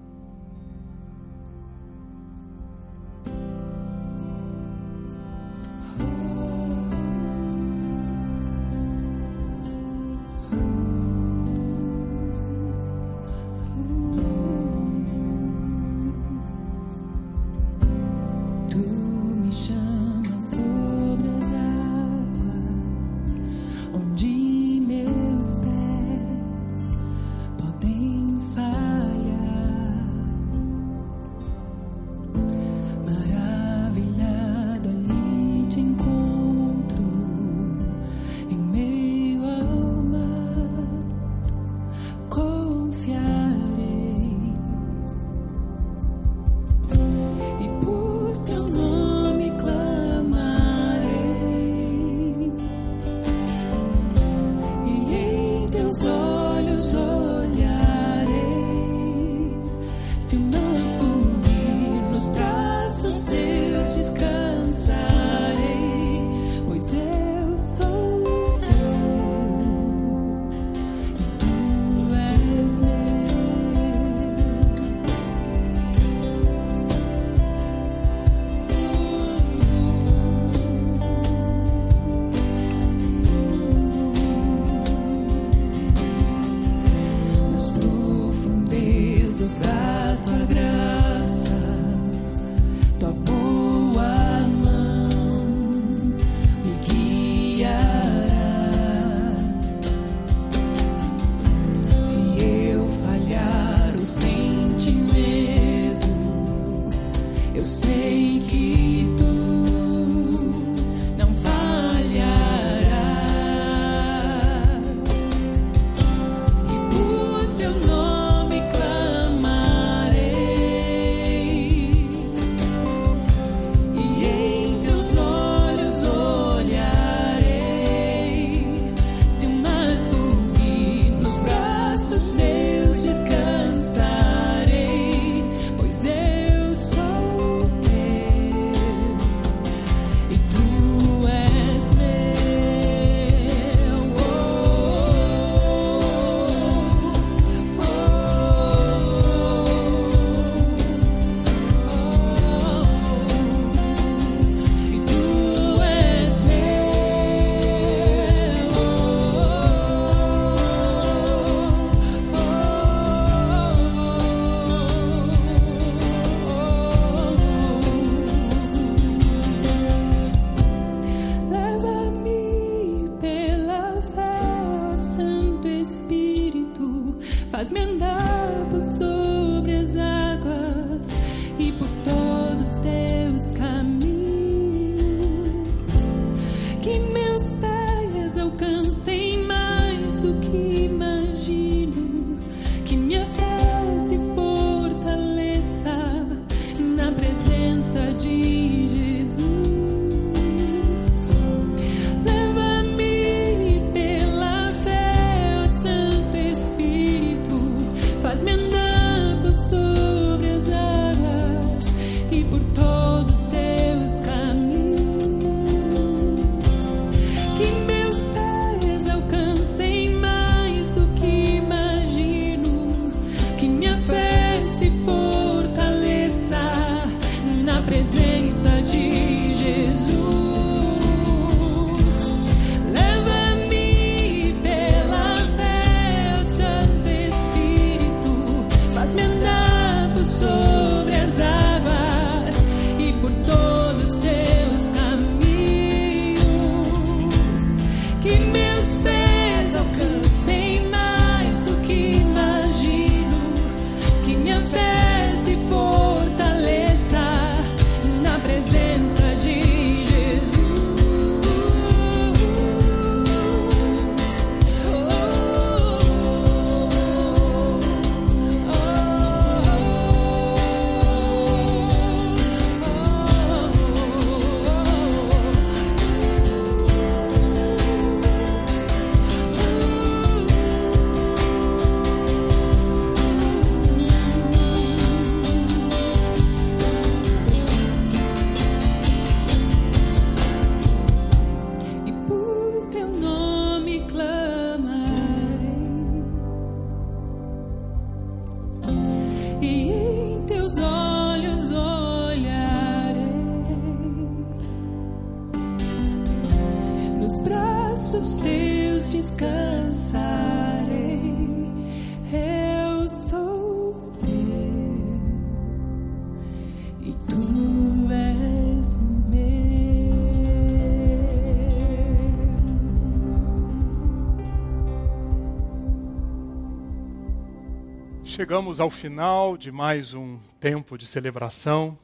Chegamos ao final de mais um tempo de celebração.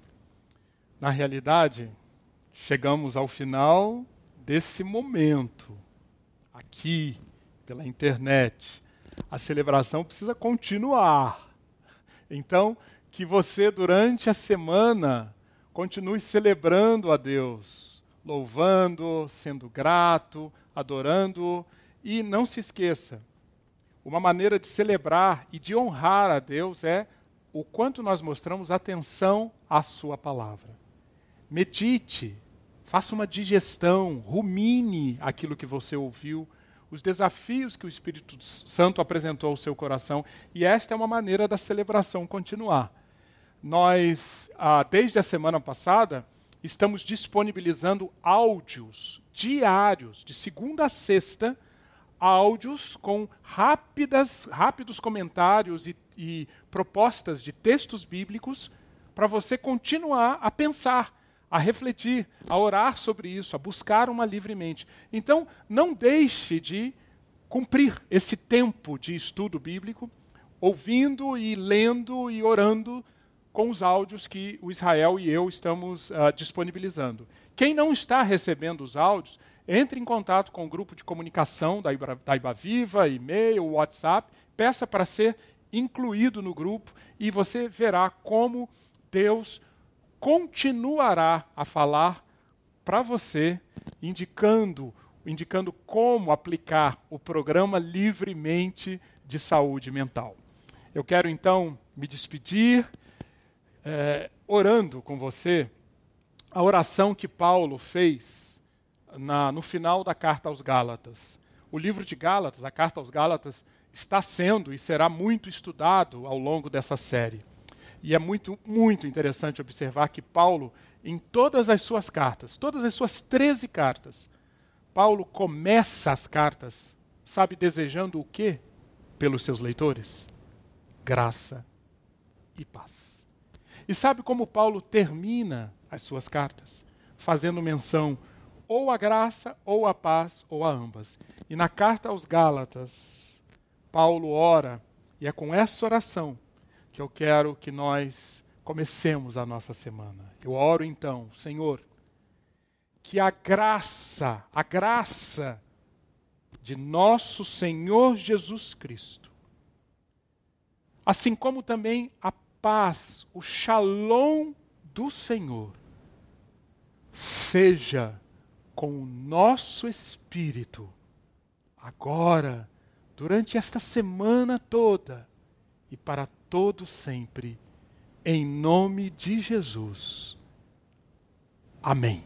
Na realidade, chegamos ao final desse momento, aqui, pela internet. A celebração precisa continuar. Então, que você, durante a semana, continue celebrando a Deus, louvando, sendo grato, adorando. E não se esqueça, uma maneira de celebrar e de honrar a Deus é o quanto nós mostramos atenção à Sua palavra. Medite, faça uma digestão, rumine aquilo que você ouviu, os desafios que o Espírito Santo apresentou ao seu coração, e esta é uma maneira da celebração continuar. Nós, ah, desde a semana passada, estamos disponibilizando áudios diários, de segunda a sexta, áudios com rápidas, rápidos comentários e, e propostas de textos bíblicos para você continuar a pensar, a refletir, a orar sobre isso, a buscar uma livremente. Então, não deixe de cumprir esse tempo de estudo bíblico, ouvindo e lendo e orando com os áudios que o Israel e eu estamos uh, disponibilizando. Quem não está recebendo os áudios, entre em contato com o grupo de comunicação da, Ibra, da Ibaviva, e-mail, WhatsApp, peça para ser incluído no grupo e você verá como Deus continuará a falar para você, indicando, indicando como aplicar o programa livremente de saúde mental. Eu quero então me despedir é, orando com você a oração que Paulo fez na, no final da carta aos Gálatas. O livro de Gálatas, a carta aos Gálatas, está sendo e será muito estudado ao longo dessa série. E é muito, muito interessante observar que Paulo, em todas as suas cartas, todas as suas 13 cartas, Paulo começa as cartas, sabe, desejando o quê pelos seus leitores? Graça e paz. E sabe como Paulo termina as suas cartas? Fazendo menção ou à graça, ou à paz, ou a ambas. E na carta aos Gálatas, Paulo ora, e é com essa oração que eu quero que nós comecemos a nossa semana. Eu oro então, Senhor, que a graça, a graça de nosso Senhor Jesus Cristo, assim como também a paz, o shalom do Senhor, seja com o nosso espírito, agora, durante esta semana toda e para todo sempre, em nome de Jesus. Amém.